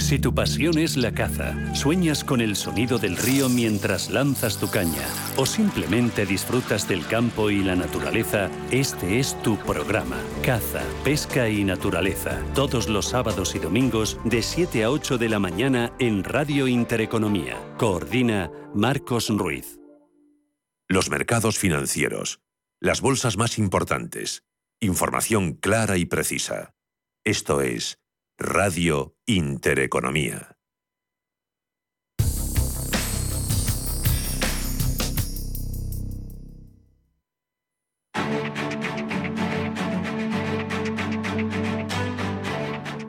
Si tu pasión es la caza, sueñas con el sonido del río mientras lanzas tu caña o simplemente disfrutas del campo y la naturaleza, este es tu programa. Caza, pesca y naturaleza. Todos los sábados y domingos de 7 a 8 de la mañana en Radio Intereconomía. Coordina Marcos Ruiz. Los mercados financieros. Las bolsas más importantes. Información clara y precisa. Esto es Radio Intereconomía.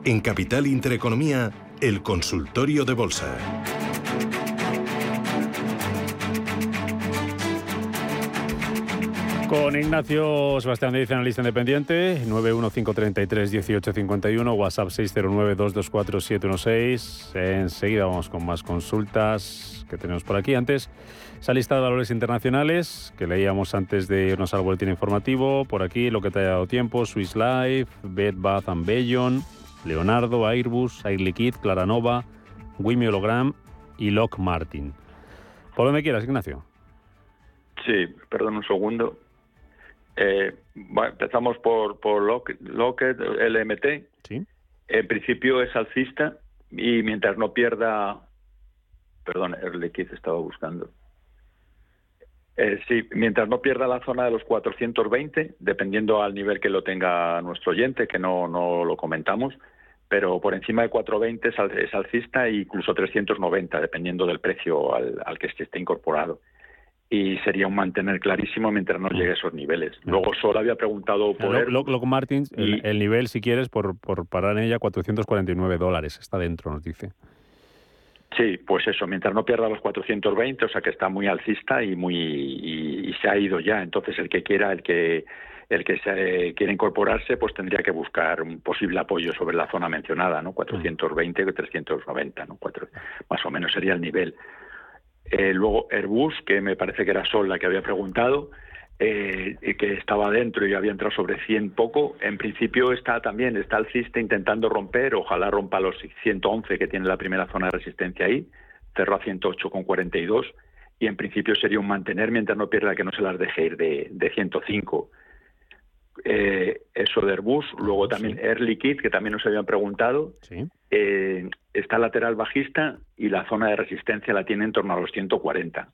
En Capital Intereconomía, el consultorio de bolsa. Con Ignacio Sebastián Díaz, analista independiente, 915331851, WhatsApp 609224716. Enseguida vamos con más consultas que tenemos por aquí. Antes, esa lista de valores internacionales que leíamos antes de irnos al boletín informativo. Por aquí, lo que te haya dado tiempo, Swiss Life, Bed Bath and Beyond, Leonardo, Airbus, Air Liquide, Claranova, Wimi Hologram y Lock Martin. Por donde quieras, Ignacio. Sí, perdón un segundo. Eh, empezamos por, por Lockheed, LMT. Sí. En principio es alcista y mientras no pierda. Perdón, Erliquiz estaba buscando. Eh, sí, mientras no pierda la zona de los 420, dependiendo al nivel que lo tenga nuestro oyente, que no, no lo comentamos, pero por encima de 420 es, alcista e incluso 390, dependiendo del precio al, al que esté incorporado y sería un mantener clarísimo mientras no llegue a esos niveles. Luego solo había preguntado por... Lo, Martins, el, nivel, si quieres, por, por parar en ella, 449 dólares. Está dentro, nos dice. Sí, pues eso, mientras no pierda los 420, o sea que está muy alcista y muy y, se ha ido ya. Entonces el que quiera, el que el que se quiere incorporarse, pues tendría que buscar un posible apoyo sobre la zona mencionada, ¿no? 420 o 390, ¿no? Cuatro, más o menos sería el nivel. Eh, luego Airbus, que me parece que era Sol la que había preguntado, eh, que estaba dentro y había entrado sobre 100 poco. En principio está también, está alcista intentando romper, ojalá rompa los 111 que tiene la primera zona de resistencia ahí, cerró a 108,42 y en principio sería un mantener mientras no pierda que no se las deje ir de, de 105 eh, eso de Airbus, luego también Air Liquide, que también nos habían preguntado, eh, está lateral bajista y la zona de resistencia la tiene en torno a los 140,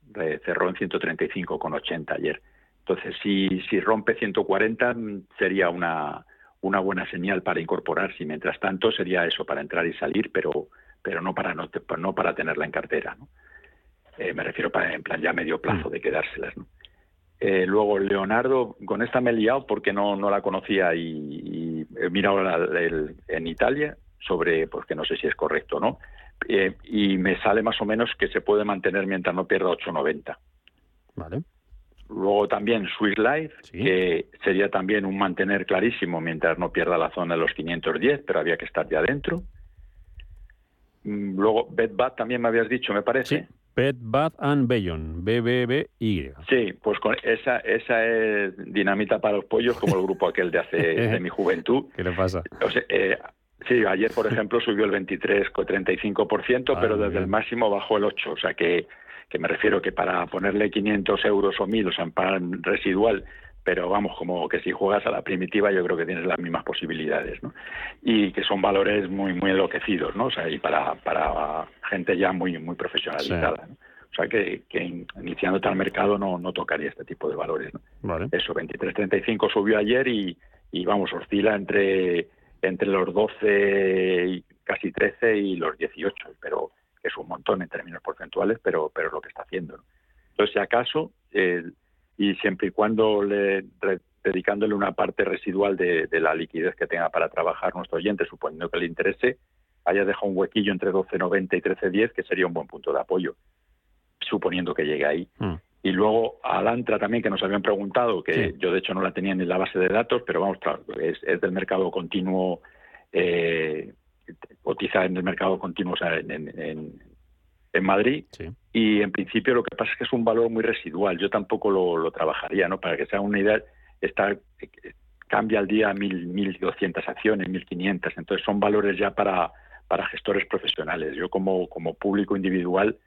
cerró en 135,80 ayer. Entonces, si, si rompe 140 sería una, una buena señal para incorporarse y mientras tanto sería eso, para entrar y salir, pero, pero no, para no, no para tenerla en cartera. ¿no? Eh, me refiero para en plan ya medio plazo mm. de quedárselas. ¿no? Eh, luego Leonardo, con esta me he liado porque no, no la conocía y, he mirado en Italia sobre, pues que no sé si es correcto o no, eh, y me sale más o menos que se puede mantener mientras no pierda 8,90. Vale. Luego también Swiss Life, que sería también un mantener clarísimo mientras no pierda la zona de los 510, pero había que estar ya dentro. Mm, luego Bed Bath también me habías dicho, me parece. Pet Bath and Beyond, BBBY. Sí, pues con esa, esa es dinamita para los pollos, como el grupo aquel de hace de mi juventud. ¿Qué le pasa? Eh, sí, ayer, por ejemplo, subió el 23,35%, pero desde el máximo bajó el 8%. O sea que, que me refiero que para ponerle 500 euros o 1000, o sea, en residual, pero vamos, como que si juegas a la primitiva yo creo que tienes las mismas posibilidades, ¿no? Y que son valores muy muy enloquecidos, ¿no? O sea, y para, para gente ya muy muy profesionalizada, O sea, que, que iniciando tal mercado no, no tocaría este tipo de valores, ¿no? Vale. Eso, 23.35 subió ayer y, y vamos, oscila entre, entre los 12 y casi 13 y los 18, pero montón en términos porcentuales, pero, pero es lo que está haciendo. Entonces, si acaso, y siempre y cuando le, dedicándole una parte residual de, la liquidez que tenga para trabajar nuestro oyente, suponiendo que le interese, haya dejado un huequillo entre 12.90 y 13.10, que sería un buen punto de apoyo, suponiendo que llegue ahí. Mm. Y luego Alantra también, que nos habían preguntado, que yo de hecho no la tenía en la base de datos, pero vamos, claro, es, del mercado continuo, eh, cotiza en el mercado continuo, o sea, en, en, Madrid. Y en principio lo que pasa es que es un valor muy residual. Yo tampoco lo, trabajaría, ¿no? Para que sea una idea, está, cambia al día mil, 1.200 acciones, 1.500. Entonces son valores ya para, para gestores profesionales. Yo como, como público individual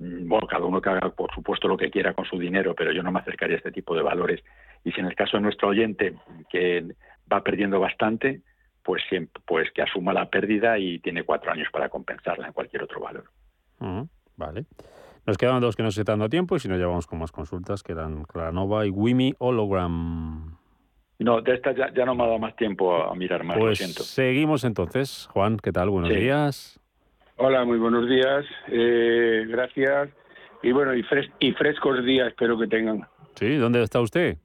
Mm, bueno, cada uno que haga, por supuesto, lo que quiera con su dinero, pero yo no me acercaría a este tipo de valores. Y si en el caso de nuestro oyente, que va perdiendo bastante, pues, pues que asuma la pérdida y tiene cuatro años para compensarla en cualquier otro valor. Vale. Nos quedan dos que no se están dando tiempo y si no, ya vamos con más consultas, que eran Claranova y Wimi Hologram. No, de estas ya, no me ha dado más tiempo a, mirar más, pues lo siento. Seguimos entonces. Juan, ¿qué tal? Buenos días. Hola, muy buenos días. Eh, gracias. Y bueno, y, y frescos días espero que tengan. Sí, ¿dónde está usted?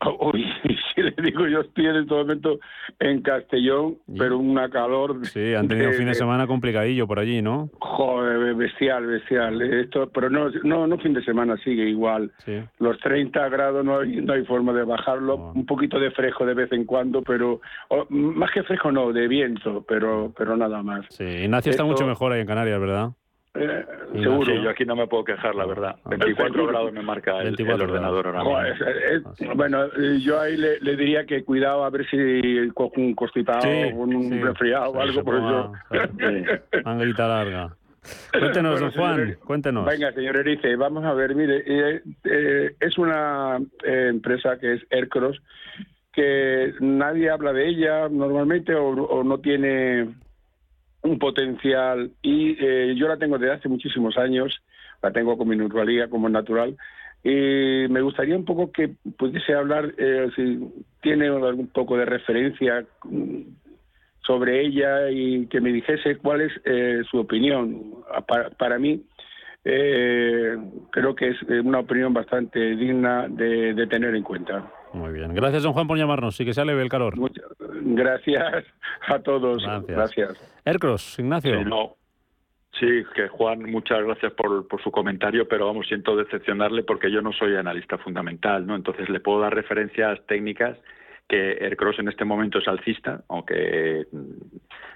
Uy, si le digo, yo estoy en este momento en Castellón, pero una calor. Sí, han tenido fin de semana complicadillo por allí, ¿no? Joder, bestial, bestial. Esto, pero no, no, no fin de semana, sigue igual. Sí. Los 30 grados no hay, no hay forma de bajarlo. Un poquito de fresco de vez en cuando, pero más que fresco no, de viento, pero, pero nada más. Sí, Ignacio está mucho mejor ahí en Canarias, ¿verdad? Eh, seguro. yo aquí no me puedo quejar, la verdad. 24 grados me marca el, ordenador ahora mismo. bueno, yo ahí le, diría que cuidado a ver si con un constipado o un resfriado o algo por eso. Manguita larga. Cuéntenos, don Juan, cuéntenos. Venga, señor Erice, vamos a ver, mire, eh, eh, es una empresa que es Aircross, que nadie habla de ella normalmente o no tiene un potencial y eh, yo la tengo desde hace muchísimos años, la tengo como naturalía, como natural, y me gustaría un poco que pudiese hablar, eh, si tiene algún poco de referencia mm, sobre ella y que me dijese cuál es eh, su opinión. Para, para mí, creo que es una opinión bastante digna de tener en cuenta. Muy bien. Gracias, don Juan, por llamarnos. Sí que se leve el calor. gracias a todos. Gracias. Ercros, Ignacio. Sí, no. sí, que Juan, muchas gracias por, por, su comentario, pero vamos, siento decepcionarle porque yo no soy analista fundamental, ¿no? Entonces le puedo dar referencias técnicas que Aircross en este momento es alcista, aunque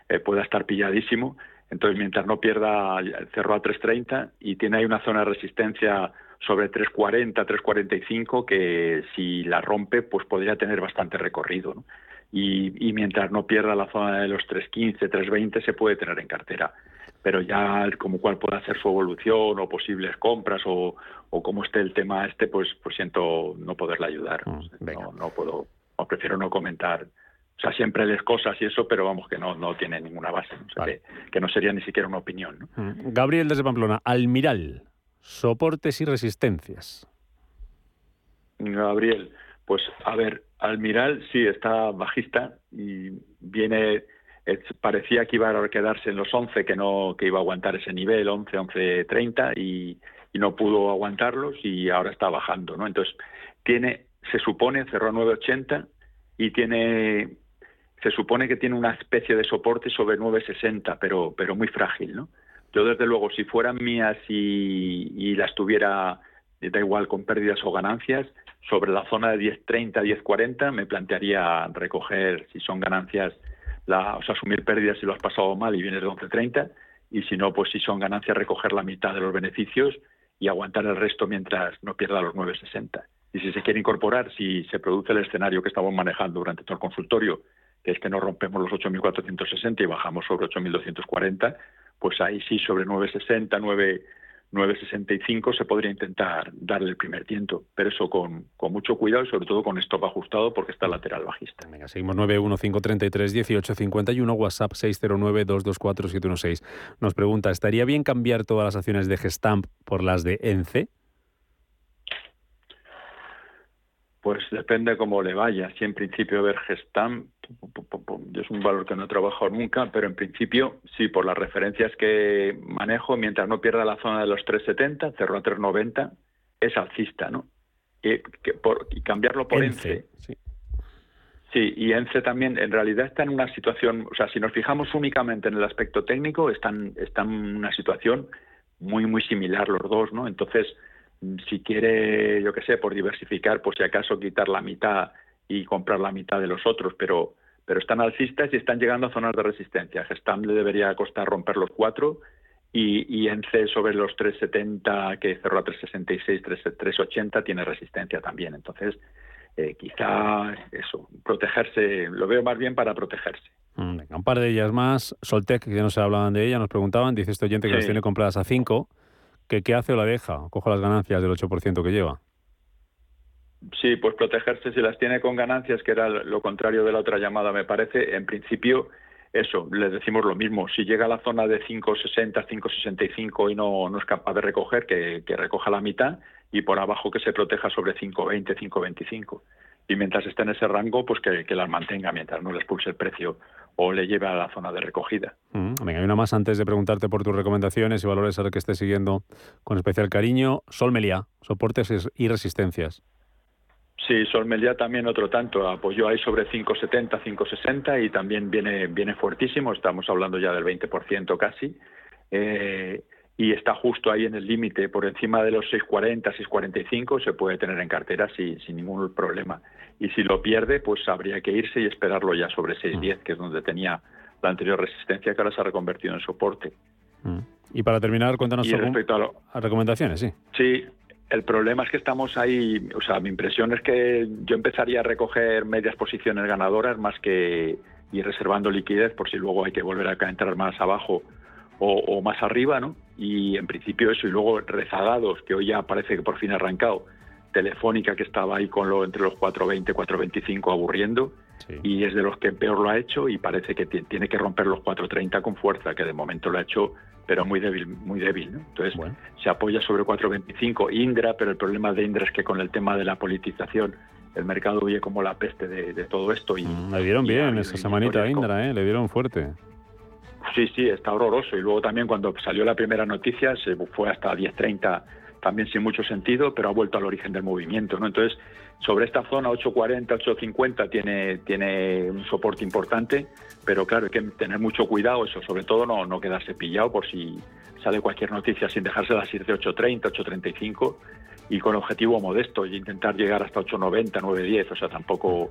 eh, pueda estar pilladísimo. Entonces, mientras no pierda, cerró a 3.30 y tiene ahí una zona de resistencia sobre 340, 345, que si la rompe, pues podría tener bastante recorrido. Y, mientras no pierda la zona de los 315, 320, se puede tener en cartera. Pero ya como cuál puede hacer su evolución o posibles compras o, o cómo esté el tema este, pues, pues siento no poderle ayudar. Mm, no, no puedo, o prefiero no comentar o sea, siempre les cosas y eso, pero vamos, que no, no tiene ninguna base. que, no sería ni siquiera una opinión. Mm. Gabriel desde Pamplona, Almiral. Soportes y resistencias. Gabriel, pues a ver, Almiral sí está bajista y viene parecía que iba a quedarse en los 11, que no que iba a aguantar ese nivel 11, 11, 30 y, y no pudo aguantarlos y ahora está bajando, ¿no? Entonces, tiene se supone cerró 980 y tiene se supone que tiene una especie de soporte sobre 960, pero pero muy frágil, ¿no? Yo, desde luego, si fueran mías y, las tuviera, da igual, con pérdidas o ganancias, sobre la zona de 10.30, 10.40, me plantearía recoger, si son ganancias, o sea, asumir pérdidas si lo has pasado mal y vienes de 11.30, y si no, pues si son ganancias, recoger la mitad de los beneficios y aguantar el resto mientras no pierda los 9.60. Y si se quiere incorporar, si se produce el escenario que estamos manejando durante todo el consultorio, que es que no rompemos los 8.460 y bajamos sobre 8.240, pues ahí sí sobre 960, 9, 965 se podría intentar darle el primer tiento, pero eso con, con mucho cuidado y sobre todo con stop ajustado porque está lateral bajista. Venga, seguimos 915331851, WhatsApp 609224716. Nos pregunta, ¿estaría bien cambiar todas las acciones de Gestamp por las de ENCE? Pues depende cómo le vaya. Si en principio ver Gestam es un valor que no he trabajado nunca, pero en principio sí, por las referencias que manejo, mientras no pierda la zona de los 370, cerró a 390, es alcista, ¿no? Y, que por, y cambiarlo por ENCE. Sí. sí, y ENCE también en realidad está en una situación, o sea, si nos fijamos únicamente en el aspecto técnico, están, están en una situación muy, muy similar los dos, ¿no? Entonces, si quiere, yo qué sé, por diversificar, pues si acaso quitar la mitad y comprar la mitad de los otros, pero, pero están alcistas y están llegando a zonas de resistencia. Gestam le debería costar romper los cuatro y, y en C sobre los 370 que cerró a 366, 380 tiene resistencia también. Entonces, eh, quizá eso, protegerse, lo veo más bien para protegerse. Mm, un par de ellas más. Soltec, que ya no se hablaban de ella, nos preguntaban, dice este oyente que las tiene compradas a 5 que qué hace o la deja, cojo las ganancias del 8% que lleva. Sí, pues protegerse si las tiene con ganancias, que era lo contrario de la otra llamada, me parece. En principio, eso, les decimos lo mismo. Si llega a la zona de 5,60, 5,65 y no, no es capaz de recoger, que, que recoja la mitad y por abajo que se proteja sobre 5,20, 5,25 y mientras esté en ese rango, pues que, que las mantenga mientras no le expulse el precio o le lleve a la zona de recogida. Mm, venga, hay una más antes de preguntarte por tus recomendaciones y valores a que estés siguiendo con especial cariño. Sol Meliá, soportes y resistencias. Sí, Sol Meliá también otro tanto, apoyó ahí sobre 5,70, 5,60 y también viene, viene fuertísimo, estamos hablando ya del 20% casi. Eh, y está justo ahí en el límite, por encima de los 6,40, 6,45 se puede tener en cartera sin, sin ningún problema. Y si lo pierde, pues habría que irse y esperarlo ya sobre 6,10, mm. que es donde tenía la anterior resistencia que ahora se ha reconvertido en soporte. Mm. Y para terminar, cuéntanos y respecto a, a recomendaciones, sí. Sí, el problema es que estamos ahí, o sea, mi impresión es que yo empezaría a recoger medias posiciones ganadoras más que ir reservando liquidez por si luego hay que volver a entrar más abajo o, más arriba, ¿no? Y en principio eso, y luego rezagados, que hoy ya parece que por fin ha arrancado, Telefónica que estaba ahí con lo entre los 4.20, 4.25 aburriendo, y es de los que peor lo ha hecho y parece que tiene que romper los 4.30 con fuerza, que de momento lo ha hecho, pero muy débil, muy débil, ¿no? Entonces se apoya sobre 4.25 Indra, pero el problema de Indra es que con el tema de la politización el mercado huye como la peste de, todo esto. Y, mm, le dieron bien esa semanita a Indra, ¿eh? le dieron fuerte. Sí, sí, está horroroso. Y luego también cuando salió la primera noticia se fue hasta 10.30, también sin mucho sentido, pero ha vuelto al origen del movimiento. ¿no? Entonces, sobre esta zona 8.40, 8.50 tiene, tiene un soporte importante, pero claro, hay que tener mucho cuidado, eso, sobre todo no, no quedarse pillado por si sale cualquier noticia sin dejársela ir de 8.30, 8.35 y con objetivo modesto y intentar llegar hasta 8.90, 9.10, o sea, tampoco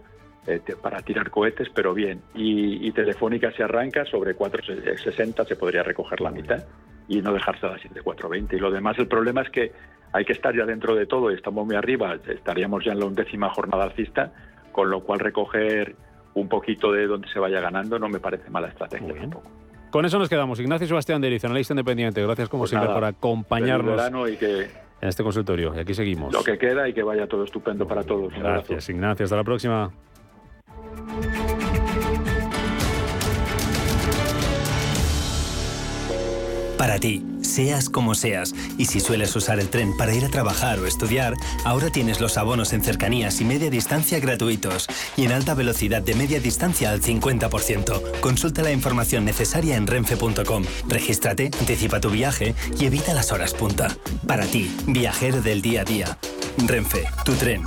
para tirar cohetes, pero bien. Y, Telefónica se arranca sobre 460, se podría recoger la mitad y no dejarse a las 420. Y lo demás, el problema es que hay que estar ya dentro de todo y estamos muy arriba, estaríamos ya en la undécima jornada alcista, con lo cual recoger un poquito de donde se vaya ganando no me parece mala estrategia tampoco. Con eso nos quedamos. Ignacio Sebastián de Eriz, analista independiente. Gracias como pues siempre por acompañarnos y que en este consultorio. Y aquí seguimos. Lo que queda y que vaya todo estupendo para todos. Gracias, Ignacio. Hasta la próxima. Para ti, seas como seas, y si sueles usar el tren para ir a trabajar o estudiar, ahora tienes los abonos en cercanías y media distancia gratuitos y en alta velocidad de media distancia al 50%. Consulta la información necesaria en renfe.com. Regístrate, anticipa tu viaje y evita las horas punta. Para ti, viajero del día a día. Renfe, tu tren.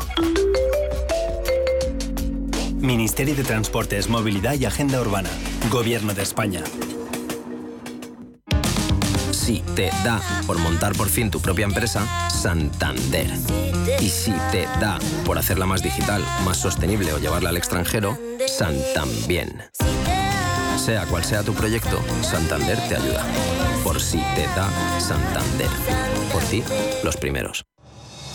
Ministerio de Transportes, Movilidad y Agenda Urbana. Gobierno de España. Si te da por montar por fin tu propia empresa, Santander. Y si te da por hacerla más digital, más sostenible o llevarla al extranjero, Santander. Sea cual sea tu proyecto, Santander te ayuda. Por si te da Santander. Por ti, los primeros.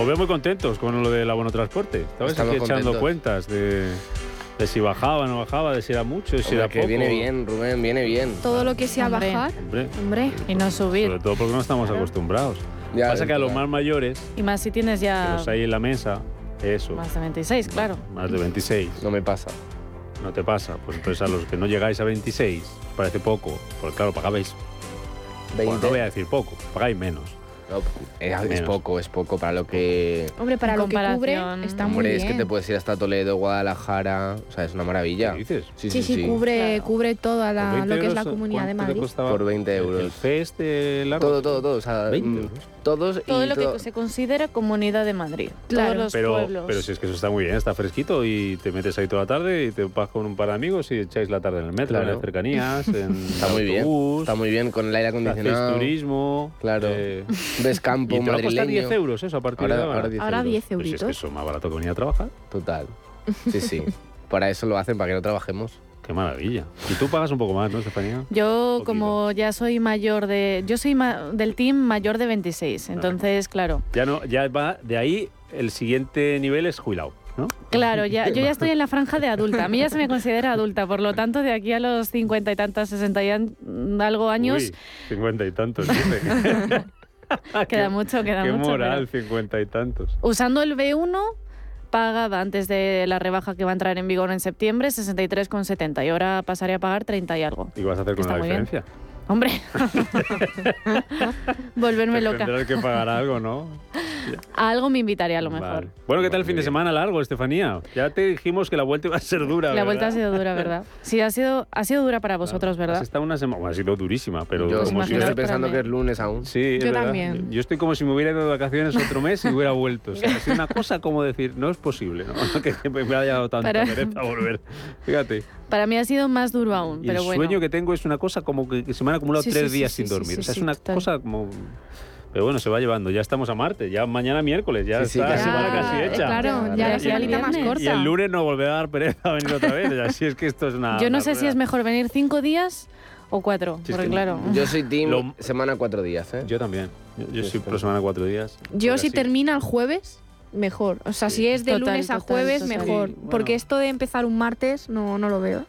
Os veo muy contentos con lo del abono transporte. Estabais Estamos aquí echando contentos. cuentas de, de si bajaba no bajaba, de si era mucho, de si Hombre, era que poco. viene bien, Rubén, viene bien. Todo lo que sea Hombre. bajar, Hombre, hombre. Y no subir. sobre todo porque no estamos acostumbrados. Ya, Pasa que a los claro. más mayores, Y más si tienes ya los hay en la mesa, eso, más de 26, claro. más de 26, No me pasa. no te pasa. Pues entonces a los que no llegáis a 26, parece poco, porque claro, pagabais, 20. bueno, no voy a decir poco, pagáis menos. Es, poco, es poco para lo que. Hombre, para lo que cubre comparación, está muy Hombre, bien. es que te puedes ir hasta Toledo, Guadalajara. O sea, es una maravilla. ¿Qué dices? Sí, Sí, sí, sí, sí. cubre, Claro. cubre toda la, Por 20 lo que es la comunidad de ¿cuánto te Madrid. Por 20 el- euros. El fest de largo. Todo, todo, todo. O sea, 20 mm, euros. todos Todo y lo todo- que se considera Comunidad de Madrid. Claro. Todos los Pero, pueblos. pero si es que eso está muy bien, está fresquito y te metes ahí toda la tarde y te vas con un par de amigos y echáis la tarde en el metro, en las cercanías, en Está muy bien. Está muy bien con el aire acondicionado. turismo. Claro. eh, Ves y campo te va a costar madrileño. 10 euros eso a partir Ahora, de ahora. ahora 10 Ahora euros. 10 Pues si es que eso es más barato que venir a trabajar. Total. Sí, sí. Para eso lo hacen, para que no trabajemos. Qué maravilla. Y tú pagas un poco más, ¿no, Estefanía? Yo, como ya soy mayor de. Yo soy ma- del team mayor de 26. Entonces, claro. Ya no, ya va de ahí el siguiente nivel es jubilado, ¿no? Claro, ya, yo ya estoy en la franja de adulta. A mí ya se me considera adulta. Por lo tanto, de aquí a los 50 y tantas, 60 y algo años, 50 y tantos, dice. queda mucho, queda Qué mucho. moral, pero 50 y tantos. Usando el B1, pagaba antes de la rebaja que va a entrar en vigor en septiembre 63,70 y ahora pasaré a pagar 30 y algo. ¿Y vas a hacer con la bien. Hombre, volverme loca. Tendrás que pagar algo, ¿no? A algo me invitaré a lo mejor. Vale. Bueno, ¿qué tal el fin de semana largo, Estefanía? Ya te dijimos que la vuelta iba a ser dura, La ¿verdad? vuelta ha sido dura, ¿verdad? Sí, ha sido, ha sido dura para vosotros, Has ¿verdad? estado una semana... Bueno, ha sido durísima, pero yo como si yo estoy pensando que es lunes aún. Sí, Yo verdad. también. Yo estoy como si me hubiera ido de vacaciones otro mes y hubiera vuelto. O sea, ha sido una cosa como decir, no es posible, ¿no? que me haya dado tanta Para- pereza volver. Fíjate. Para mí ha sido más duro aún, Y pero el bueno. sueño que tengo es una cosa como que, que se me han acumulado Sí, tres sí, días sí, sin sí, dormir. sí, o sea, sí, es una total. cosa como... Pero bueno, se va llevando. Ya estamos a martes, ya mañana miércoles, ya Sí, sí, está la casi semana vale. casi Ya, hecha. Claro, Ya, ya ya la semanita más corta. Y el lunes no volverá a dar pereza a venir otra vez. Así es que esto es una... Yo no una sé si es mejor venir cinco días o cuatro, Sí, porque claro. Yo soy team Lo- semana cuatro días, ¿eh? Yo también. Yo, estoy- por semana cuatro días. Yo si termina el jueves, mejor. O sea, Sí. si es de Total, lunes a total, jueves, total. mejor. Sí, bueno. Porque esto de empezar un martes no, no lo veo.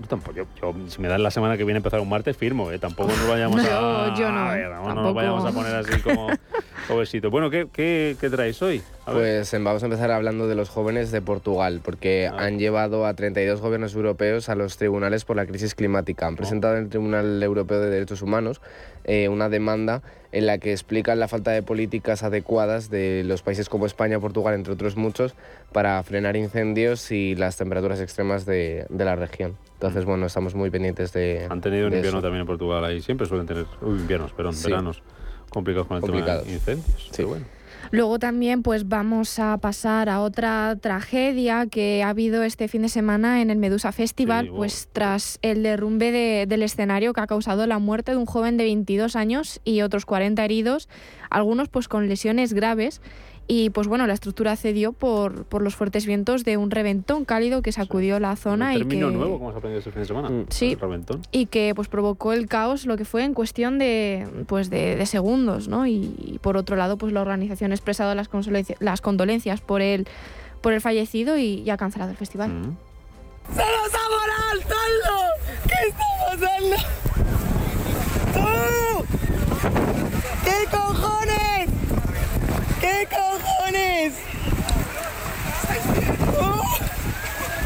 Yo tampoco. Yo, yo, si me dan la semana que viene empezar un martes, firmo. ¿eh? Tampoco nos vayamos a... yo no, a ver, no nos vayamos a poner así como obesito. Bueno, ¿qué, qué, qué traéis hoy? A ver. Pues em, vamos a empezar hablando de los jóvenes de Portugal, porque Ah. han llevado a 32 gobiernos europeos a los tribunales por la crisis climática. Han presentado en el Tribunal Europeo de Derechos Humanos eh, una demanda en la que explican la falta de políticas adecuadas de los países como España, Portugal, entre otros muchos, para frenar incendios y las temperaturas extremas de, de la región. Entonces, bueno, estamos muy pendientes de. Han tenido un invierno eso. también en Portugal ahí. Siempre suelen tener uy, inviernos, perdón, Sí. veranos complicados con el Complicados. tema de incendios. Sí. Pero bueno. Luego también pues vamos a pasar a otra tragedia que ha habido este fin de semana en el Medusa Festival, Sí, wow. pues tras el derrumbe de- del escenario que ha causado la muerte de un joven de 22 años y otros 40 heridos, algunos pues con lesiones graves. Y pues bueno, la estructura cedió por, por los fuertes vientos de un reventón cálido que sacudió la zona un y que, nuevo, como has aprendido este fin de semana. Mm. Sí. Reventón. y que pues provocó el caos lo que fue en cuestión de pues de, de segundos no y, y por otro lado pues la organización ha expresado las, las condolencias por el por el fallecido y, y ha cancelado el festival Mm. ¿Qué cojones? ¿Qué cojones?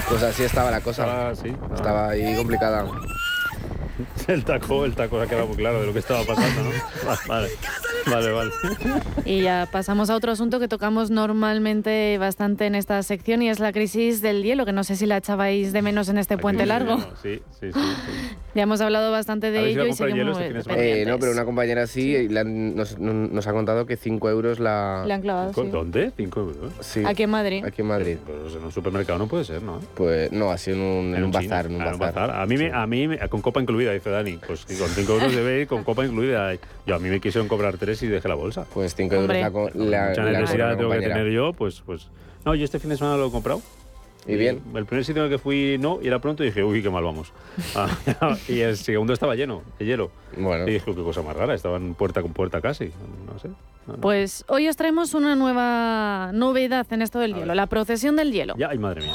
Pues así estaba la cosa. Ah, sí. Estaba ahí complicada. El taco, el taco ha quedado muy claro de lo que estaba pasando, ¿no? Vale. Vale, vale. Y ya pasamos a otro asunto que tocamos normalmente bastante en esta sección y es la crisis del hielo, que no sé si la echabais de menos en este puente largo. Sí, sí, sí. sí. Ya hemos hablado bastante de ¿Habéis ido a ello y seguimos? Eh, no, pero una compañera sí y le han- nos, nos ha contado que 5 euros la... Le han clavado, sí. ¿Dónde? ¿Cinco euros? Sí, Aquí en Madrid. aquí en Madrid. Pues en un supermercado no puede ser, ¿no? Pues no, sido en un, en un bazar. En un Ah, bazar. A mí, me, a mí me- con copa incluida, dice Dani. Pues con 5 euros debe ir con copa incluida. Yo a mí me quisieron cobrar 3 y dejé la bolsa. Pues 5 euros la, co- la, Mucha la necesidad tengo que compañera. tener yo, pues, pues... No, yo este fin de semana lo he comprado. Y bien. El primer sitio en el que fui no, y era pronto y dije, uy, qué mal vamos. Ah, y el segundo estaba lleno, de hielo. Bueno, Y dije, qué cosa más rara, estaban puerta con puerta casi. No sé. No, no. Pues hoy os traemos una nueva novedad en esto del A hielo, ver. la procesión del hielo. Ya, ay, madre mía.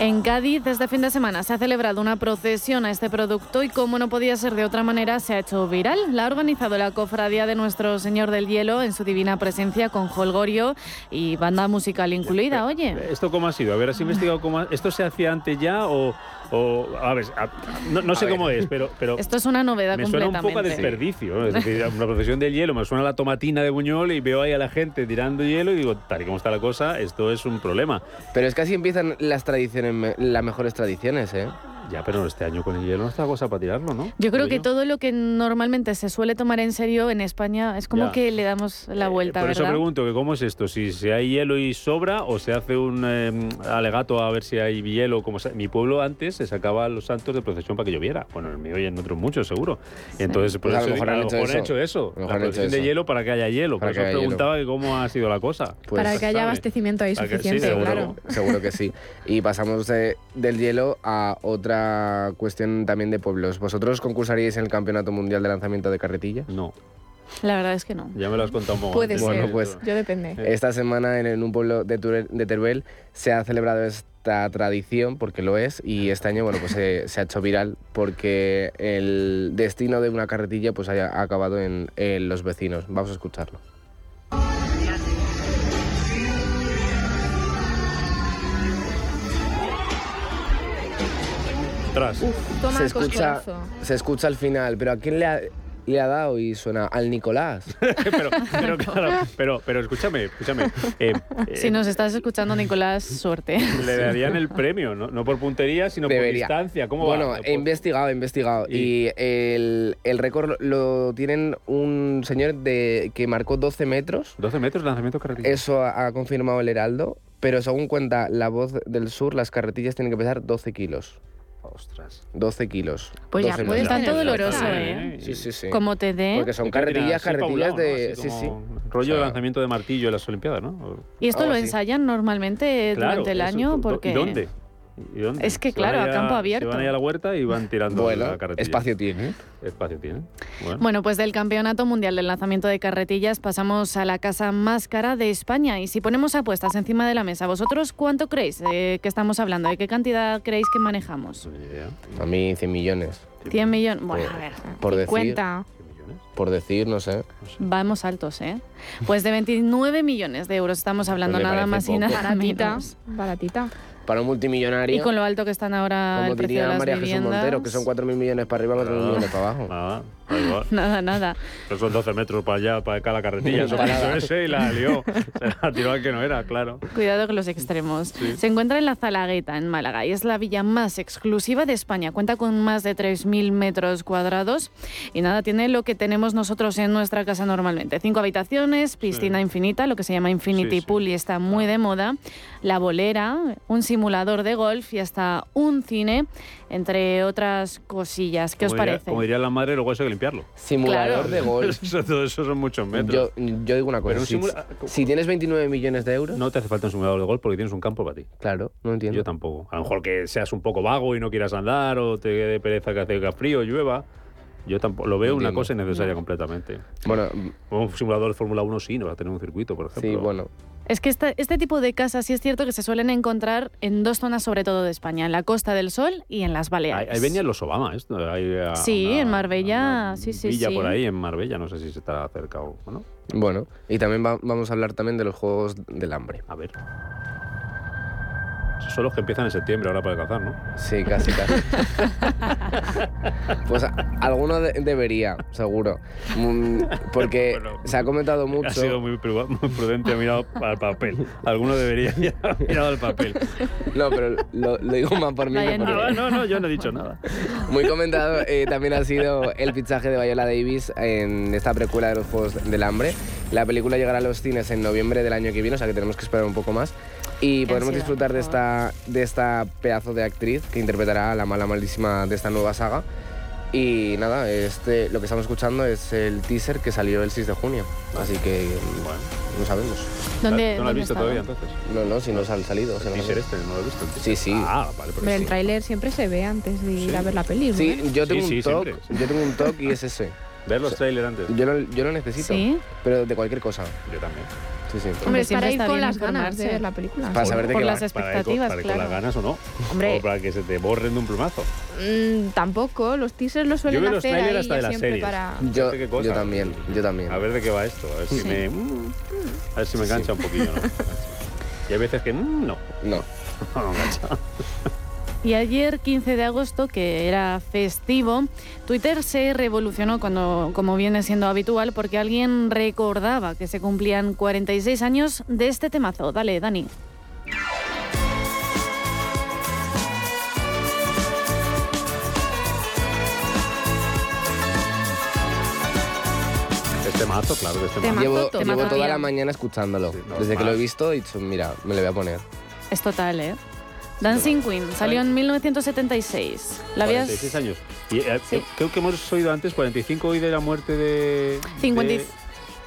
En Cádiz, este fin de semana, se ha celebrado una procesión a este producto y como no podía ser de otra manera, se ha hecho viral. La ha organizado la cofradía de Nuestro Señor del Hielo en su divina presencia con holgorio y banda musical incluida, oye. ¿Esto cómo ha sido? A ver, ¿has investigado cómo ha- ¿Esto se hacía antes ya o...? O- a ver, a- no, no sé ver. cómo es, pero... pero Esto es una novedad me suena un poco a desperdicio, ¿no? Es decir, una procesión del hielo, me suena la tomatina de Buñol y veo ahí a la gente tirando hielo y digo, tal y como está la cosa, esto es un problema. pero es que así empiezan las tradiciones, las mejores tradiciones, ¿eh? Ya, pero este año con el hielo no está cosa para tirarlo, ¿no? Yo creo que todo lo que normalmente se suele tomar en serio en España es como Ya. que le damos la Eh, vuelta, Por eso pregunto que cómo es esto, si, si hay hielo y sobra o se hace un eh, alegato a ver si hay hielo. Como se- mi pueblo antes se sacaba a los santos de procesión para que lloviera. Bueno, en el mío y en otros muchos seguro. Entonces, por Pues a lo mejor han hecho eso. hecho eso. A La hecho procesión de eso. hielo para que haya hielo. Para Por que eso preguntaba que cómo ha sido la cosa. Pues, Para que haya abastecimiento ahí Para que- sí, suficiente, seguro. claro. Seguro que sí. Y pasamos de- del hielo a otra cuestión también de pueblos. ¿Vosotros concursaríais en el Campeonato Mundial de Lanzamiento de Carretilla? No, La verdad es que no. ya me lo has contado un poco. Puede antes. ser. Bueno, pues, Yo depende. Esta semana en, en un pueblo de, Ture- de Teruel se ha celebrado esta tradición, porque lo es, y este año bueno, pues, se, se ha hecho viral porque el destino de una carretilla pues, haya- ha acabado en, en los vecinos. Vamos a escucharlo. Tras. Toma se, el escucha, se escucha al final, pero ¿a quién le ha, le ha dado? Y suena al Nicolás. pero, pero, claro, pero, pero escúchame, escúchame. eh, eh, Si nos estás escuchando, Nicolás, suerte. Le darían el premio, no, no por puntería, sino Debería. por distancia. ¿Cómo bueno, va? he investigado, he investigado. Y- Y, el, el récord lo tienen un señor de que marcó 12 metros. 12 metros de lanzamiento carretilla. Eso ha, ha confirmado el Heraldo. Pero según cuenta la voz del sur, las carretillas tienen que pesar 12 kilos. Ostras. 12 kilos. Pues ya 12 puede metros. Tanto tener doloroso, fuerza, ¿eh? Sí, sí, sí. Como te dé. Porque son ¿De carretillas, carretillas ¿no? de... Así Sí, sí. Rollo O de sea, lanzamiento de martillo en las Olimpiadas, ¿no? ¿Y esto lo así. ensayan normalmente Claro, durante el eso, año? ¿dó- Porque ¿Y dónde? ¿Y dónde? Es que, Se claro, a campo Se abierto. van ahí a la huerta y van tirando Bueno, la carretilla. espacio tiene. Espacio tiene. Bueno. Bueno, pues del Campeonato Mundial del Lanzamiento de Carretillas pasamos a la casa más cara de España. Y si ponemos apuestas encima de la mesa, ¿vosotros cuánto creéis eh, que estamos hablando? ¿De qué cantidad creéis que manejamos? A mí 100 millones. 100 millones. Bueno, Por- a ver, Por decir, Cuenta. Por decir, no sé. vamos altos, ¿eh? Pues de 29 millones de euros estamos hablando, Pues nada más y nada Baratita. menos. Baratita. Para un multimillonario, Y con lo alto que están ahora como el precio de diría las María Jesús viviendas. Montero, que son 4.000 millones para arriba, 4.000 Claro. millones para abajo. Nada, da igual. Nada, nada. Pero son 12 metros para allá, para acá la carretilla. Eso hizo ese y la lió. Se la tiró al que no era, claro. Cuidado con los extremos. Sí. Se encuentra en la Zalagueta, en Málaga, y es la villa más exclusiva de España. Cuenta con más de 3.000 metros cuadrados y nada, tiene lo que tenemos nosotros en nuestra casa normalmente. Cinco habitaciones, piscina infinita, lo que se llama Infinity Sí, sí. Pool y está muy de moda, la bolera, un simulador de golf y hasta un cine, entre otras cosillas. ¿Qué os Como diría- parece? Como diría la madre, luego eso hay que limpiarlo. Simulador Claro. de golf. Eso, todo eso son muchos metros. Yo, yo digo una cosa. Pero un si, si tienes 29 millones de euros, No te hace falta un simulador de golf porque tienes un campo para ti. claro, no entiendo. Yo tampoco. A lo mejor que seas un poco vago y no quieras andar o te dé pereza que hace frío, llueva. Yo tampoco lo veo una Entiendo. cosa innecesaria completamente. Bueno, Un simulador de Fórmula 1 sí, no va a tener un circuito, por ejemplo. sí, bueno. Es que esta- este tipo de casas sí es cierto que se suelen encontrar en dos zonas sobre todo de España, en la Costa del Sol y en las Ahí, Baleares. ahí venían los Obama. Hay a- Sí, una- en Marbella, una sí, sí, Villa sí. por ahí, en Marbella, no sé si se estará cerca o o no. Bueno, y también va- vamos a hablar también de los Juegos del Hambre. A ver. Son los que empiezan en septiembre ahora para cazar, ¿no? Sí, casi, casi. pues alguno debería, seguro. Mm, porque se ha comentado mucho. Ha sido muy, prudente, ha mirado al papel. Alguno debería haber mirado al papel. No, pero lo, digo más por mí. No, no, no, yo no he dicho nada. Muy comentado eh, también ha sido el fichaje de Viola Davis en esta precuela de los Juegos del Hambre. La película llegará a los cines en noviembre del año que viene, o sea que tenemos que esperar un poco más. Y podremos disfrutar de esta, de esta pedazo de actriz que interpretará a la mala malísima de esta nueva saga. Y nada, este, lo que estamos escuchando es el teaser que salió el 6 de junio. Así que, bueno, no sabemos. ¿Dónde, ¿No lo has visto todavía entonces? No, no, si no se han salido. ¿El teaser este no lo he visto? Sí, sí. Ah, vale, pero el tráiler siempre se ve antes de ir a ver la película. Sí, yo tengo un toque. Yo tengo un toque y es ese. Ver los trailers antes. Yo lo, yo lo necesito. ¿Sí? Pero de cualquier cosa. Yo también. Sí, sí. Hombre, para ir con las ganas de ver la película. Para saber de Por qué las va. expectativas, para ir, claro. con las ganas o no. Hombre. O para que se te borren de un plumazo. Mm, tampoco, los teasers lo suelen Yo veo los hacer ahí hasta de las siempre series. para... Yo, también, yo también. A ver de qué va esto. A ver si Sí. me. mm, a ver si me engancha un poquillo, ¿no? Y hay veces que mm, no. No. No me engancha. Y ayer, 15 de agosto, que era festivo, Twitter se revolucionó cuando, como viene siendo habitual, porque alguien recordaba que se cumplían 46 años de este temazo. Dale, Dani. Este mazo, claro, este Temazo. mazo. Llevo, Temazo llevo toda la mañana escuchándolo. no, Desde que lo he visto, he dicho, mira, me lo voy a poner. Es total, ¿eh? Dancing Queen salió en 1976. ¿La habías...? 46 años. Y, eh, Sí. Creo que hemos oído antes 45 hoy de la muerte de. 50 de-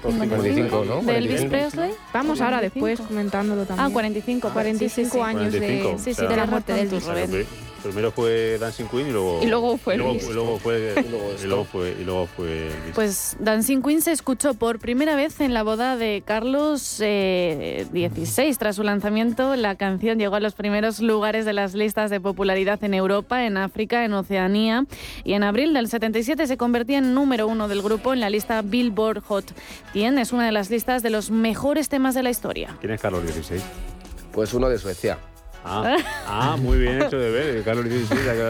45, ¿no? ¿De Elvis 45. Presley? Vamos ahora 45. después comentándolo también. Ah, 45. 45 sí, sí, sí. años 45, de, o Sí, sí, sea, de la muerte de razón tú, Elvis. Primero- fue Dancing Queen y luego. Y luego fue y luego, Elvis. y luego fue. Y luego y esto. luego fue. Y luego fue Elvis. Pues Dancing Queen se escuchó por primera vez en la boda de Carlos eh, XVI. Tras su lanzamiento, la canción llegó a los primeros lugares de las listas de popularidad en Europa, en África, en Oceanía. Y en abril del 77 se convertía en número uno del grupo en la lista Billboard Hot 100. Es una de las listas de los mejores temas de la historia. ¿Quién es Carlos XVI? Pues uno de Suecia. Ah, ah, muy bien hecho de ver. Carlos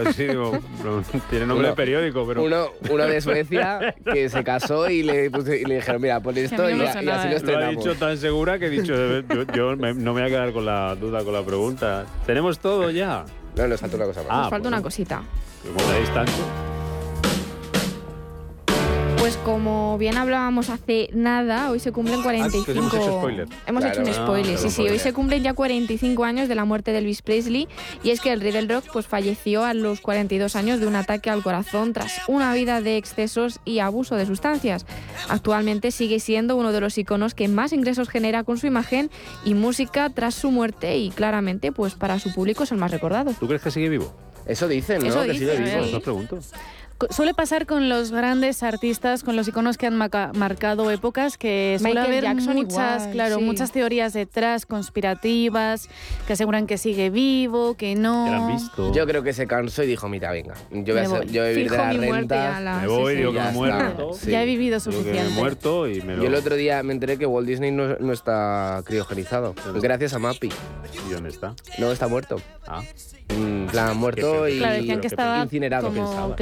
así, digo, no, tiene nombre Uno- de periódico, pero. Uno, uno de Suecia que se casó y le, puse- y le dijeron, mira, pon esto a y, no me y así lo ¿eh? Lo ha estrenamos. dicho tan segura que he dicho, yo, yo me- no me voy a quedar con la duda, con la pregunta. ¿Tenemos todo ya? No, nos falta una cosa más. Ah, Nos falta bueno. una cosita. Como dais tanto. Como bien hablábamos hace nada, hoy se cumplen 45... Ah, hemos hecho spoiler. Hemos Claro. hecho un Ah, spoiler, sí, sí. Hoy se cumplen ya 45 años de la muerte de Elvis Presley y es que el rey del rock pues, falleció a los 42 años de un ataque al corazón tras una vida de excesos y abuso de sustancias. Actualmente sigue siendo uno de los iconos que más ingresos genera con su imagen y música tras su muerte y claramente pues para su público es el más recordado. ¿Tú crees que sigue vivo? Eso dicen, ¿no? Eso que sigue vivo. ver. Os pregunto. Suele pasar con los grandes artistas, con los iconos que han marcado épocas, que suele Michael haber Jackson muchas, igual, claro, sí. muchas teorías detrás, conspirativas, que aseguran que sigue vivo, que no. Que la han visto. Yo creo que se cansó y dijo, mira, venga, yo voy a, ser- voy. yo voy a vivir de la mi muerte renta. a la- me voy, sí, digo sí. que me ya he muerto. Ya he vivido Digo que me he suficiente. muerto y me lo. Yo el otro día me enteré que Walt Disney no, no está criogenizado. Gracias a Mappy. ¿Y dónde está? No está muerto. Ah. En plan, muerto y Claro, decían que estaba incinerado, como pensaba.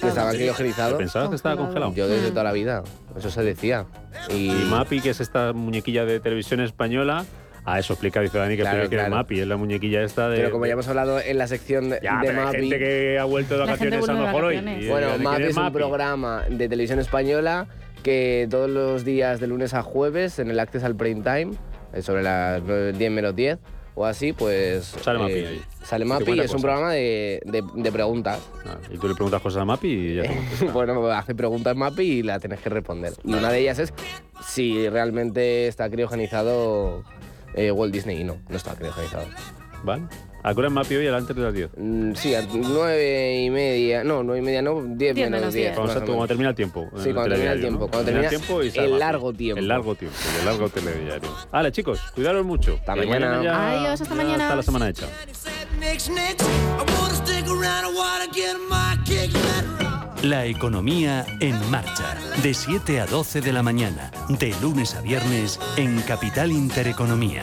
Que estaba criogenizado. ¿Pensabas que estaba congelado? Yo desde Mm. toda la vida. Eso se decía. Y, Y Mapi, que es esta muñequilla de televisión española. Ah, eso explica, dice Dani, que Claro, explica que claro. es Mapi, es la muñequilla esta de. Pero como ya hemos hablado en la sección de, Ya, de pero hay Mappy, gente que ha vuelto de vacaciones a lo mejor hoy. y- Bueno, y- ¿quién Mappy es un Mapi? programa de televisión española que todos los días de lunes a jueves en el Access al Prime Time, eh, sobre las 9, 10 menos 10 o así, pues... Sale Mapi ahí. Sale Mapi y es un programa de, de- de preguntas. Ah, y tú le preguntas cosas a Mapi y ya te bueno, hace preguntas Mapi y la tenés que responder. Y una de ellas es si realmente está criogenizado eh, Walt Disney. Y no, no está criogenizado. ¿Vale? ¿A qué hora hoy? A las antes de las 10. Mm, sí, a nueve y media, no, nueve y media, no, diez, Diez menos menos diez. diez. Cuando, más se- o cuando menos. termina el tiempo. Sí, el cuando termina el tiempo, ¿no? cuando Termina termina y sale el largo tiempo. El largo tiempo, el largo telediario. Vale, chicos, cuidaros mucho. Hasta que mañana. ya- Adiós, hasta mañana. Está la semana hecha. La economía en marcha. De 7 a 12 de la mañana. De lunes a viernes en Capital Intereconomía.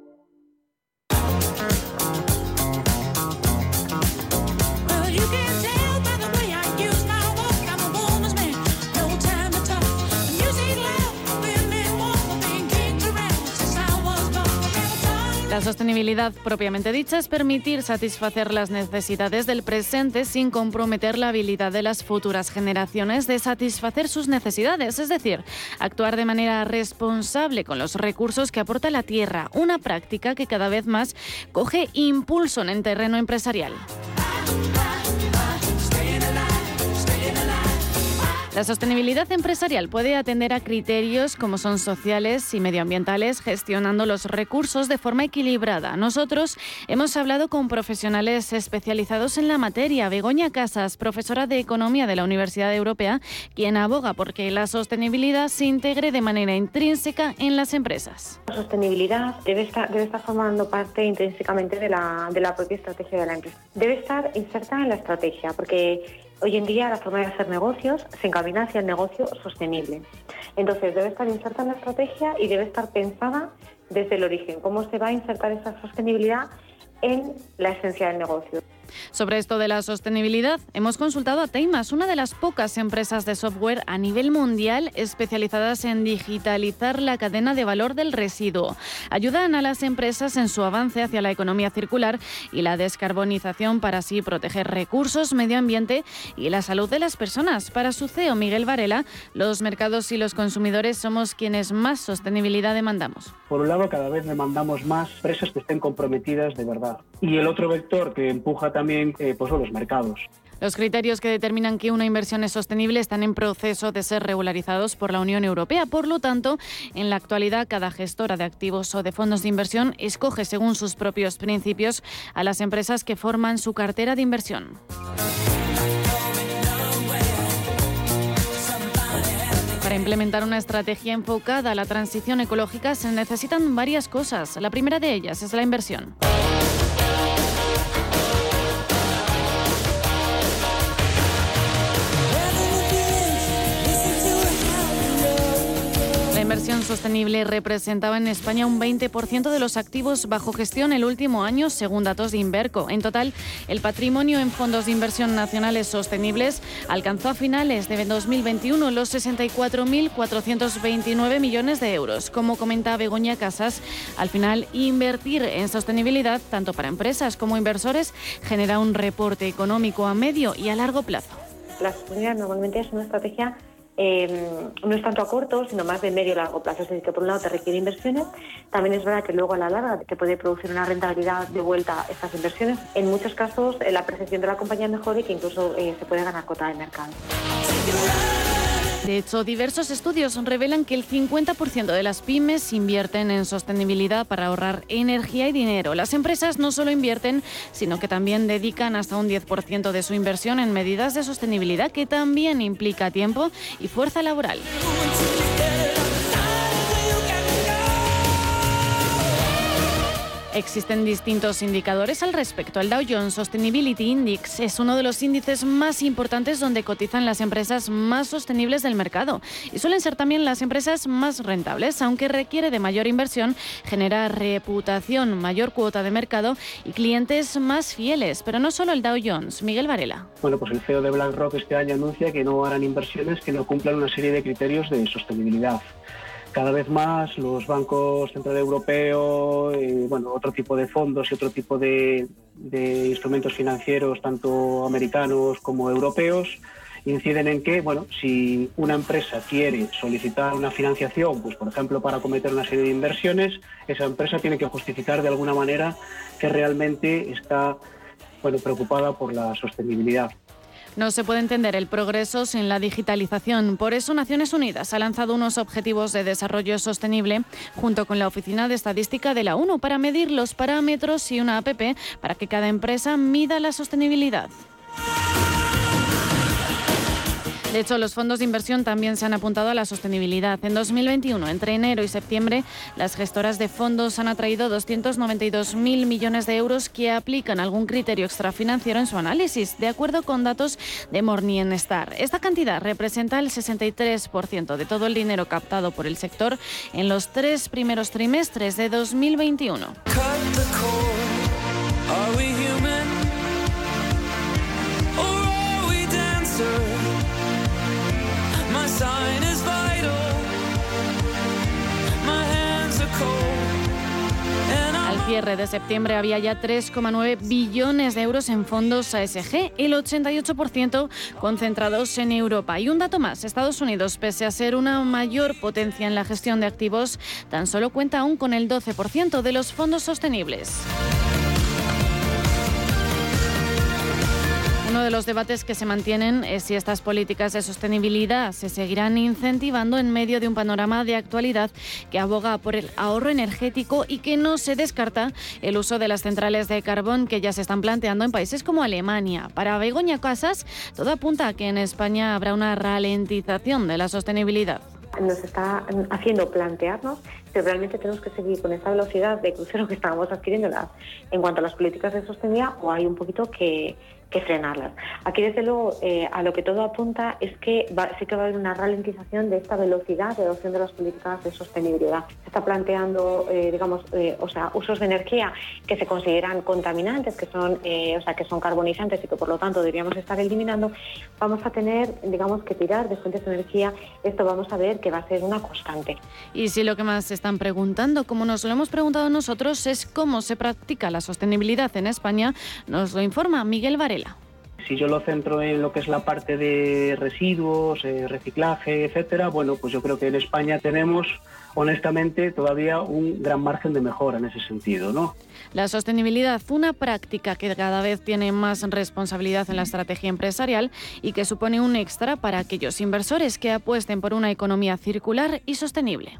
La sostenibilidad propiamente dicha es permitir satisfacer las necesidades del presente sin comprometer la habilidad de las futuras generaciones de satisfacer sus necesidades, es decir, actuar de manera responsable con los recursos que aporta la tierra, una práctica que cada vez más coge impulso en el terreno empresarial. La sostenibilidad empresarial puede atender a criterios como son sociales y medioambientales, gestionando los recursos de forma equilibrada. Nosotros hemos hablado con profesionales especializados en la materia. Begoña Casas, profesora de Economía de la Universidad Europea, quien aboga porque la sostenibilidad se integre de manera intrínseca en las empresas. La sostenibilidad debe estar, debe estar formando parte intrínsecamente de la, de la propia estrategia de la empresa. Debe estar inserta en la estrategia, porque Hoy en día la forma de hacer negocios se encamina hacia el negocio sostenible. Entonces debe estar inserta en la estrategia y debe estar pensada desde el origen. ¿Cómo se va a insertar esa sostenibilidad en la esencia del negocio? Sobre esto de la sostenibilidad, hemos consultado a Teimas, una de las pocas empresas de software a nivel mundial especializadas en digitalizar la cadena de valor del residuo. Ayudan a las empresas en su avance hacia la economía circular y la descarbonización para así proteger recursos, medio ambiente y la salud de las personas. Para su CEO Miguel Varela, los mercados y los consumidores somos quienes más sostenibilidad demandamos. Por un lado, cada vez demandamos más empresas que estén comprometidas de verdad. Y el otro vector que empuja también eh, pues los mercados. Los criterios que determinan que una inversión es sostenible están en proceso de ser regularizados por la Unión Europea. Por lo tanto, en la actualidad, cada gestora de activos o de fondos de inversión escoge, según sus propios principios, a las empresas que forman su cartera de inversión. Para implementar una estrategia enfocada a la transición ecológica se necesitan varias cosas. La primera de ellas es la inversión. Inversión sostenible representaba en España un 20% de los activos bajo gestión el último año, según datos de Inverco. En total, el patrimonio en fondos de inversión nacionales sostenibles alcanzó a finales de 2021 los 64.429 millones de euros. Como comenta Begoña Casas, al final invertir en sostenibilidad, tanto para empresas como inversores, genera un reporte económico a medio y a largo plazo. La sostenibilidad normalmente es una estrategia eh, no es tanto a corto, sino más de medio y largo plazo. Es decir, que por un lado te requiere inversiones, también es verdad que luego a la larga te puede producir una rentabilidad de vuelta estas inversiones. En muchos casos eh, la percepción de la compañía es mejor y que incluso eh, se puede ganar cuota de mercado. De hecho, diversos estudios revelan que el 50% de las pymes invierten en sostenibilidad para ahorrar energía y dinero. Las empresas no solo invierten, sino que también dedican hasta un 10% de su inversión en medidas de sostenibilidad, que también implica tiempo y fuerza laboral. Existen distintos indicadores al respecto. El Dow Jones Sustainability Index es uno de los índices más importantes donde cotizan las empresas más sostenibles del mercado y suelen ser también las empresas más rentables, aunque requiere de mayor inversión, genera reputación, mayor cuota de mercado y clientes más fieles. Pero no solo el Dow Jones. Miguel Varela. Bueno, pues el CEO de BlackRock este año anuncia que no harán inversiones que no cumplan una serie de criterios de sostenibilidad cada vez más los bancos central europeos, eh, bueno, otro tipo de fondos y otro tipo de, instrumentos financieros, tanto americanos como europeos, inciden en que, bueno, si una empresa quiere solicitar una financiación, pues por ejemplo para cometer una serie de inversiones, esa empresa tiene que justificar de alguna manera que realmente está, bueno, preocupada por la sostenibilidad. No se puede entender el progreso sin la digitalización. Por eso Naciones Unidas ha lanzado unos objetivos de desarrollo sostenible junto con la Oficina de Estadística de la ONU para medir los parámetros y una APP para que cada empresa mida la sostenibilidad. De hecho, los fondos de inversión también se han apuntado a la sostenibilidad. En 2021, entre enero y septiembre, las gestoras de fondos han atraído 292.000 millones de euros que aplican algún criterio extrafinanciero en su análisis, de acuerdo con datos de Morningstar. Esta cantidad representa el 63% de todo el dinero captado por el sector en los tres primeros trimestres de 2021. Cierre de septiembre había ya 3,9 billones de euros en fondos ASG, el 88% concentrados en Europa. Y un dato más, Estados Unidos, pese a ser una mayor potencia en la gestión de activos, tan solo cuenta aún con el 12% de los fondos sostenibles. Uno de los debates que se mantienen es si estas políticas de sostenibilidad se seguirán incentivando en medio de un panorama de actualidad que aboga por el ahorro energético y que no se descarta el uso de las centrales de carbón que ya se están planteando en países como Alemania. Para Begoña Casas, todo apunta a que en España habrá una ralentización de la sostenibilidad nos está haciendo plantearnos si realmente tenemos que seguir con esa velocidad de crucero que estábamos adquiriendo en cuanto a las políticas de sostenibilidad o hay un poquito que, que frenarlas. Aquí, desde luego, eh, a lo que todo apunta es que sí que va a haber una ralentización de esta velocidad de adopción de las políticas de sostenibilidad. Se está planteando, eh, digamos, eh, o sea, usos de energía que se consideran contaminantes, que son, o sea, que son carbonizantes y que por lo tanto deberíamos estar eliminando. Vamos a tener, digamos, que tirar de fuentes de energía. Esto vamos a ver que va a ser una constante. Y si lo que más se están preguntando, como nos lo hemos preguntado nosotros, es cómo se practica la sostenibilidad en España, nos lo informa Miguel Varela. Si yo lo centro en lo que es la parte de residuos, eh, reciclaje, etcétera, bueno, pues yo creo que en España tenemos, honestamente, todavía un gran margen de mejora en ese sentido, ¿no? La sostenibilidad, una práctica que cada vez tiene más responsabilidad en la estrategia empresarial y que supone un extra para aquellos inversores que apuesten por una economía circular y sostenible.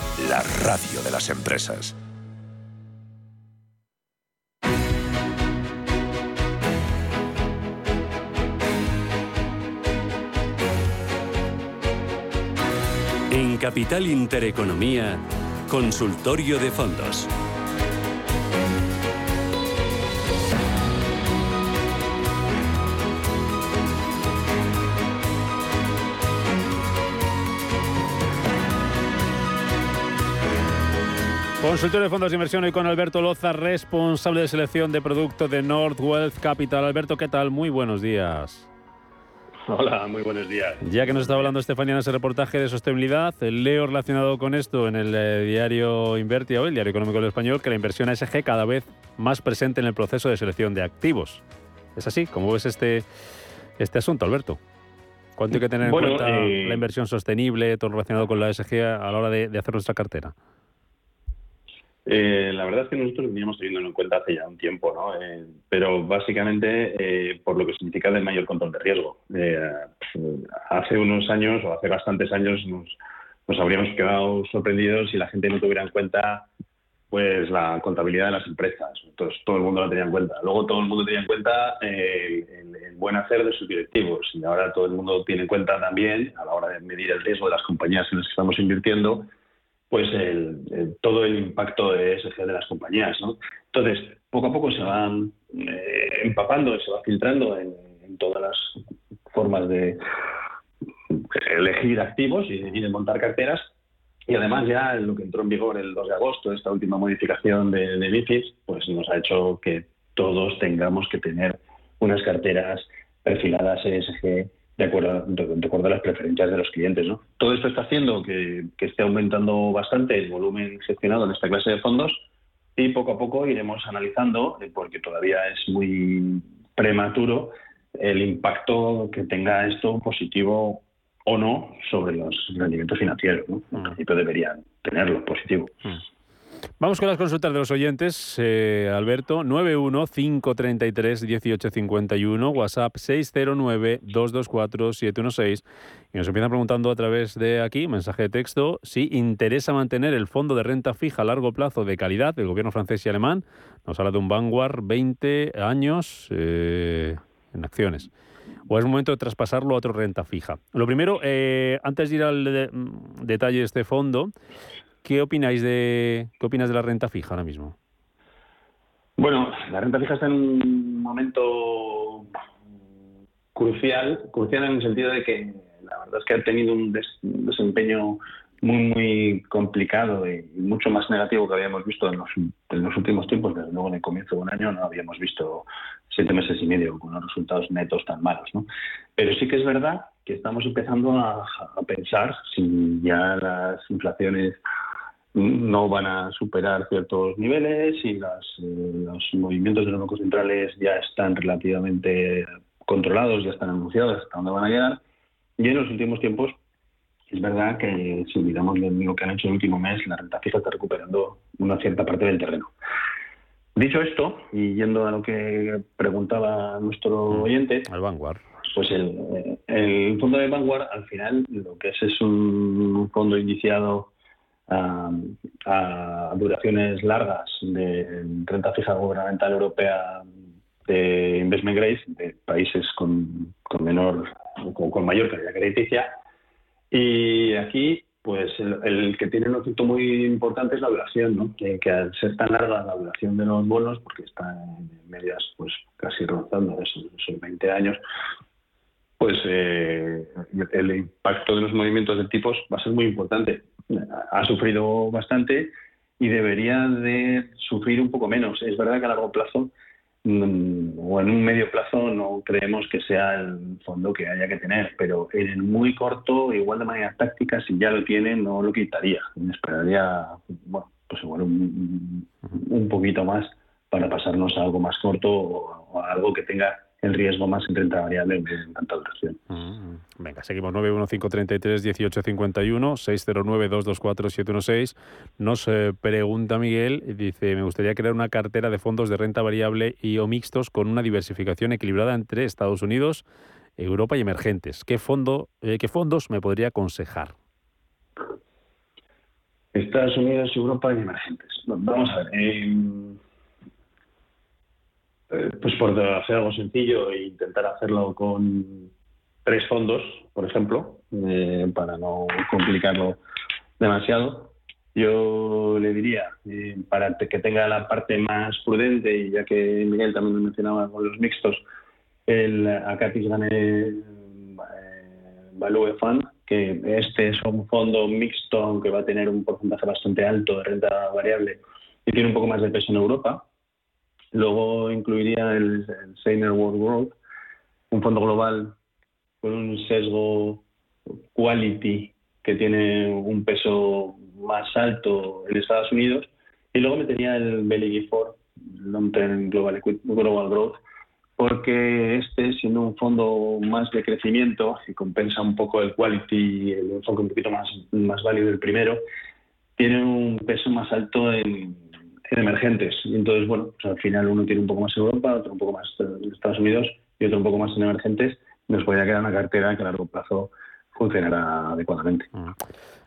la radio de las empresas. En Capital Intereconomía, Consultorio de Fondos. Consultor de fondos de inversión hoy con Alberto Loza, responsable de selección de producto de North Wealth Capital. Alberto, ¿qué tal? Muy buenos días. Hola, muy buenos días. Ya que nos está hablando Estefanía en ese reportaje de sostenibilidad, leo relacionado con esto en el eh, diario Invertia, el diario económico del español, que la inversión ASG cada vez más presente en el proceso de selección de activos. ¿Es así? ¿Cómo ves este, este asunto, Alberto? ¿Cuánto hay que tener en Bueno, cuenta eh, la inversión sostenible, todo relacionado con la ASG a la hora de, de hacer nuestra cartera? Eh, la verdad es que nosotros veníamos teniéndolo en cuenta hace ya un tiempo, ¿no? Eh, pero básicamente eh, por lo que significa de mayor control de riesgo. Eh, hace unos años o hace bastantes años nos, nos habríamos quedado sorprendidos si la gente no tuviera en cuenta pues la contabilidad de las empresas. Entonces todo el mundo la tenía en cuenta. Luego todo el mundo tenía en cuenta eh, el, el buen hacer de sus directivos y ahora todo el mundo tiene en cuenta también a la hora de medir el riesgo de las compañías en las que estamos invirtiendo pues el, todo el impacto ESG de las compañías, ¿no? Entonces, poco a poco se van eh, empapando, se va filtrando en, todas las formas de elegir activos y, y de montar carteras. Y además ya lo que entró en vigor el 2 de agosto, esta última modificación de, de MiFID, pues nos ha hecho que todos tengamos que tener unas carteras perfiladas ESG de acuerdo, de, de acuerdo a las preferencias de los clientes. ¿no? Todo esto está haciendo que, que esté aumentando bastante el volumen gestionado en esta clase de fondos y poco a poco iremos analizando, eh, porque todavía es muy prematuro, el impacto que tenga esto positivo o no sobre los rendimientos financieros. ¿no? En principio deberían tenerlo positivo. Vamos con las consultas de los oyentes. Eh, Alberto, 915331851, WhatsApp 609224716. Y nos empiezan preguntando a través de aquí, mensaje de texto, si interesa mantener el fondo de renta fija a largo plazo de calidad del gobierno francés y alemán. Nos habla de un Vanguard 20 años eh, en acciones. O es momento de traspasarlo a otra renta fija. Lo primero, eh, antes de ir al mm, detalle de este fondo, ¿Qué opináis de qué opinas de la renta fija ahora mismo? Bueno, la renta fija está en un momento crucial, crucial en el sentido de que la verdad es que ha tenido un, des- un desempeño muy, muy complicado y mucho más negativo que habíamos visto en los, en los últimos tiempos. Desde luego, en el comienzo de un año no habíamos visto siete meses y medio con unos resultados netos tan malos. ¿no? Pero sí que es verdad que estamos empezando a pensar si ya las inflaciones no van a superar ciertos niveles y las, eh, los movimientos de los bancos centrales ya están relativamente controlados, ya están anunciados hasta dónde van a llegar. Y en los últimos tiempos es verdad que si miramos lo que han hecho el último mes, la renta fija está recuperando una cierta parte del terreno. Dicho esto, y yendo a lo que preguntaba nuestro oyente, el Vanguard. Pues el, el fondo de Vanguard al final lo que es es un fondo iniciado a, a duraciones largas de renta fija gubernamental europea de investment grade de países con, con menor con, con mayor calidad crediticia y aquí pues el, el que tiene un efecto muy importante es la duración ¿no? que, que al ser tan larga la duración de los bonos porque están en medias pues casi rozando esos, esos 20 años pues eh, el impacto de los movimientos de tipos va a ser muy importante. Ha sufrido bastante y debería de sufrir un poco menos. Es verdad que a largo plazo mm, o en un medio plazo no creemos que sea el fondo que haya que tener, pero en el muy corto, igual de manera táctica, si ya lo tiene, no lo quitaría. Esperaría, bueno, pues igual un, un poquito más para pasarnos a algo más corto o a algo que tenga el riesgo más en renta variable en tanta duración. Venga, seguimos 915331851, 609224716. Nos eh, pregunta Miguel, dice, me gustaría crear una cartera de fondos de renta variable y o mixtos con una diversificación equilibrada entre Estados Unidos, Europa y emergentes. ¿Qué fondo, eh, qué fondos me podría aconsejar? Estados Unidos, Europa y emergentes. Vamos a ver. eh, eh, pues por hacer algo sencillo e intentar hacerlo con tres fondos, por ejemplo, eh, para no complicarlo demasiado. Yo le diría, eh, para que tenga la parte más prudente, y ya que Miguel también lo mencionaba con los mixtos, el Acatis Gane Value Fund, que este es un fondo mixto, aunque va a tener un porcentaje bastante alto de renta variable y tiene un poco más de peso en Europa. Luego incluiría el, el Seiner World Growth, un fondo global con un sesgo quality que tiene un peso más alto en Estados Unidos. Y luego metería el BLG 4, Long Term Global, Global Growth, porque este, siendo un fondo más de crecimiento y compensa un poco el quality, el enfoque un poquito más, más válido del primero, tiene un peso más alto en, en emergentes. Y entonces, bueno, pues al final uno tiene un poco más en Europa, otro un poco más en Estados Unidos y otro un poco más en emergentes. Nos podría quedar una cartera que a largo plazo funcionará adecuadamente.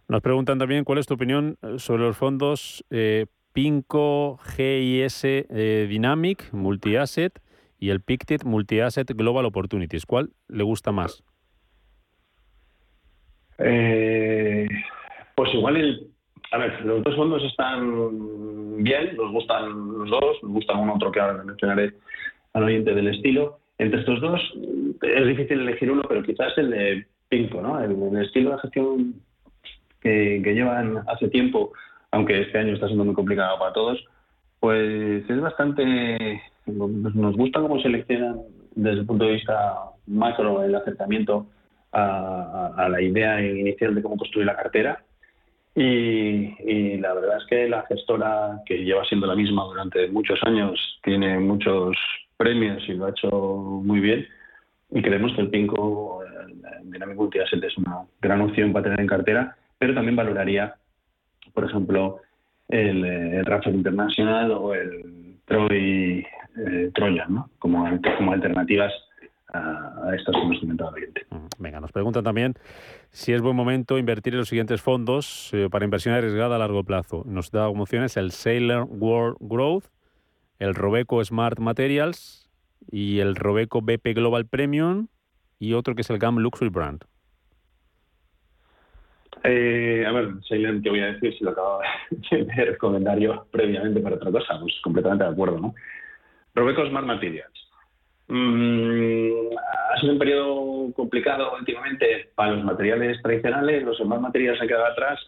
Nos preguntan también cuál es tu opinión sobre los fondos eh, PINCO GIS eh, Dynamic Multi-Asset y el PICTED Multi-Asset Global Opportunities. ¿Cuál le gusta más? Eh, pues igual el... A ver, los dos fondos están bien, nos gustan los dos, nos gustan uno otro que ahora mencionaré al oyente del estilo. Entre estos dos es difícil elegir uno, pero quizás el de Pinco, ¿no? El, el estilo de gestión que, que llevan hace tiempo, aunque este año está siendo muy complicado para todos, pues es bastante... Nos gusta cómo seleccionan desde el punto de vista macro el acercamiento a, a la idea inicial de cómo construir la cartera. Y, y, la verdad es que la gestora, que lleva siendo la misma durante muchos años, tiene muchos premios y lo ha hecho muy bien. Y creemos que el Pinco el Dynamic Multi-Asset es una gran opción para tener en cartera, pero también valoraría, por ejemplo, el, el Rafael Internacional o el Troy eh, Trojan, ¿no? como, como alternativas a, a estas que hemos comentado. Venga, nos preguntan también si es buen momento invertir en los siguientes fondos eh, para inversión arriesgada a largo plazo. Nos da como opciones el Sailor World Growth, el Robeco Smart Materials y el Robeco BP Global Premium y otro que es el GAM Luxury Brand. Eh, a ver, Sailor, ¿qué voy a decir si lo acabo de recomendar yo previamente para otra cosa? Pues completamente de acuerdo, ¿no? Robeco Smart Materials. Mm, ha sido un periodo complicado últimamente para los materiales tradicionales, los demás materiales han quedado atrás.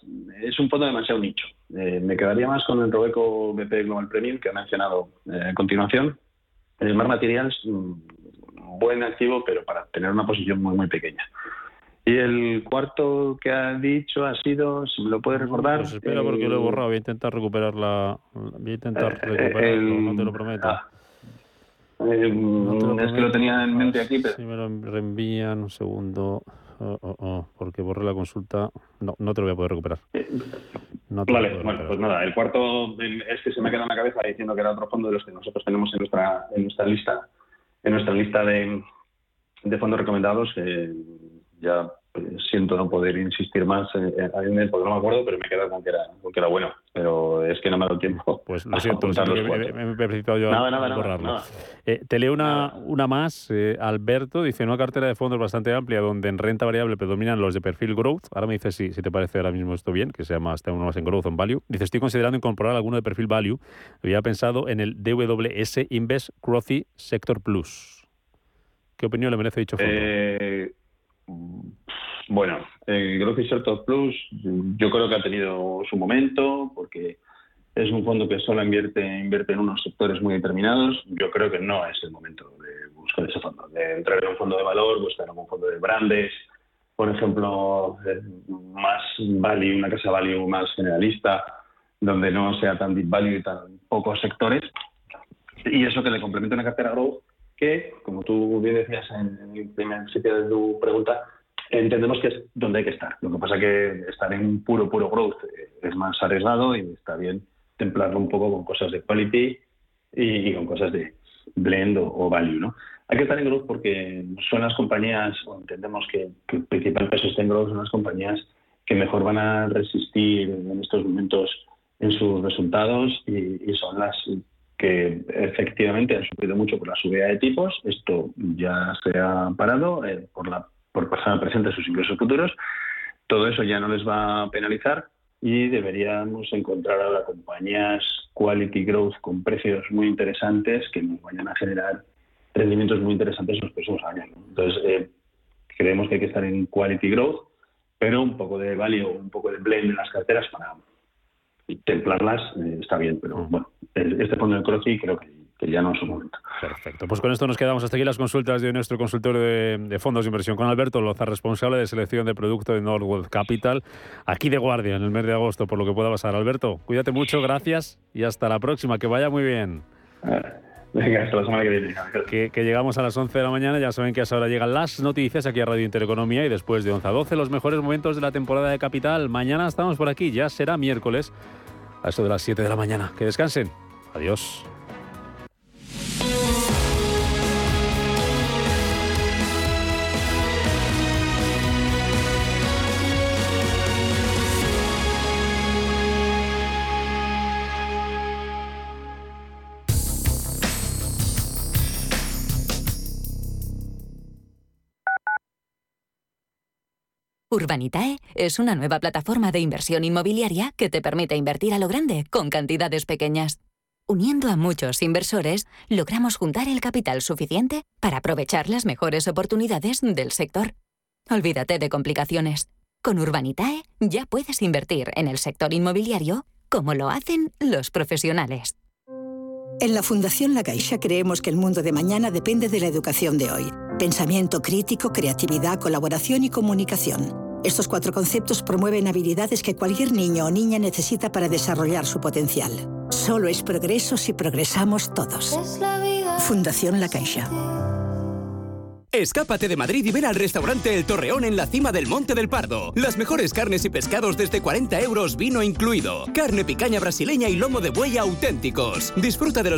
Es un fondo demasiado nicho. Eh, me quedaría más con el Robeco BP Global Premium que ha mencionado eh, a continuación. El Smart Materials, mm, buen activo, pero para tener una posición muy, muy pequeña. Y el cuarto que ha dicho ha sido, si me lo puedes recordar. Pues espera, porque lo he borrado. Voy a intentar recuperarla. Voy a intentar recuperarlo, el- no te lo prometo. ah, Eh, No lo es que lo tenía en mente aquí, pero Si me lo reenvían, un segundo. Oh, oh, oh, porque borré la consulta. No, no te lo voy a poder recuperar. No te lo Vale, bueno, recuperar. pues nada, el cuarto es que se me queda en la cabeza diciendo que era otro fondo de los que nosotros tenemos en nuestra en nuestra lista, en nuestra lista de, de fondos recomendados. eh, ya eh, siento no poder insistir más eh, en él porque no me acuerdo, pero me queda con que era, con que era bueno. Pero es que no me ha dado tiempo. Pues lo siento, lo siento, me, me- me he precipitado yo Nada, nada, nada, borrarlo. nada. Eh, te leo una, una más. eh, Alberto dice, una cartera de fondos bastante amplia donde en renta variable predominan los de perfil growth. Ahora me dices si, si te parece ahora mismo esto bien, que se llama uno más en growth o en value. Dice, estoy considerando incorporar alguno de perfil value. Había pensado en el DWS Invest Growthy Sector Plus. ¿Qué opinión le merece dicho fondo? Eh, bueno, el Growth Sector Plus yo creo que ha tenido su momento porque es un fondo que solo invierte, invierte en unos sectores muy determinados. Yo creo que no es el momento de buscar ese fondo, de entrar en un fondo de valor, buscar un fondo de brandes, por ejemplo, eh, más value, una casa value más generalista, donde no sea tan deep value y tan pocos sectores. Y eso que le complementa una cartera growth que, como tú bien decías en el primer sitio de tu pregunta, entendemos que es donde hay que estar. Lo que pasa que estar en puro, puro growth eh, es más arriesgado y está bien templarlo un poco con cosas de quality y, con cosas de blend o, value, ¿no? Hay que estar en growth porque son las compañías, o entendemos que, que el principal peso está en growth, son las compañías que mejor van a resistir en estos momentos en sus resultados y, y son las que efectivamente han sufrido mucho por la subida de tipos. Esto ya se ha parado eh, por la por pasar presente sus ingresos futuros. Todo eso ya no les va a penalizar y deberíamos encontrar ahora compañías quality growth con precios muy interesantes que nos vayan a generar rendimientos muy interesantes en los próximos años. ¿no? Entonces, eh, creemos que hay que estar en quality growth pero un poco de value, un poco de blend en las carteras para templarlas eh, está bien, pero bueno, este fondo de Croci creo que, ya no su momento. Perfecto, pues con esto nos quedamos hasta aquí las consultas de nuestro consultor de, fondos de inversión con Alberto Loza, responsable de selección de producto de Norwood Capital, aquí de guardia en el mes de agosto, por lo que pueda pasar. Alberto, cuídate mucho, gracias y hasta la próxima, que vaya muy bien. Venga, hasta la semana que viene. Que, que, llegamos a las 11 de la mañana, ya saben que a esa hora llegan las noticias aquí a Radio Intereconomía y después de 11 a 12 los mejores momentos de la temporada de Capital. Mañana estamos por aquí, ya será miércoles a eso de las 7 de la mañana. Que descansen. Adiós. Urbanitae es una nueva plataforma de inversión inmobiliaria que te permite invertir a lo grande con cantidades pequeñas. Uniendo a muchos inversores, logramos juntar el capital suficiente para aprovechar las mejores oportunidades del sector. Olvídate de complicaciones. Con Urbanitae ya puedes invertir en el sector inmobiliario como lo hacen los profesionales. En la Fundación La Caixa creemos que el mundo de mañana depende de la educación de hoy. Pensamiento crítico, creatividad, colaboración y comunicación. Estos cuatro conceptos promueven habilidades que cualquier niño o niña necesita para desarrollar su potencial. Solo es progreso si progresamos todos. Fundación La Caixa. Escápate de Madrid y ven al restaurante El Torreón en la cima del Monte del Pardo. Las mejores carnes y pescados desde 40 euros, vino incluido. Carne picaña brasileña y lomo de buey auténticos. Disfruta de los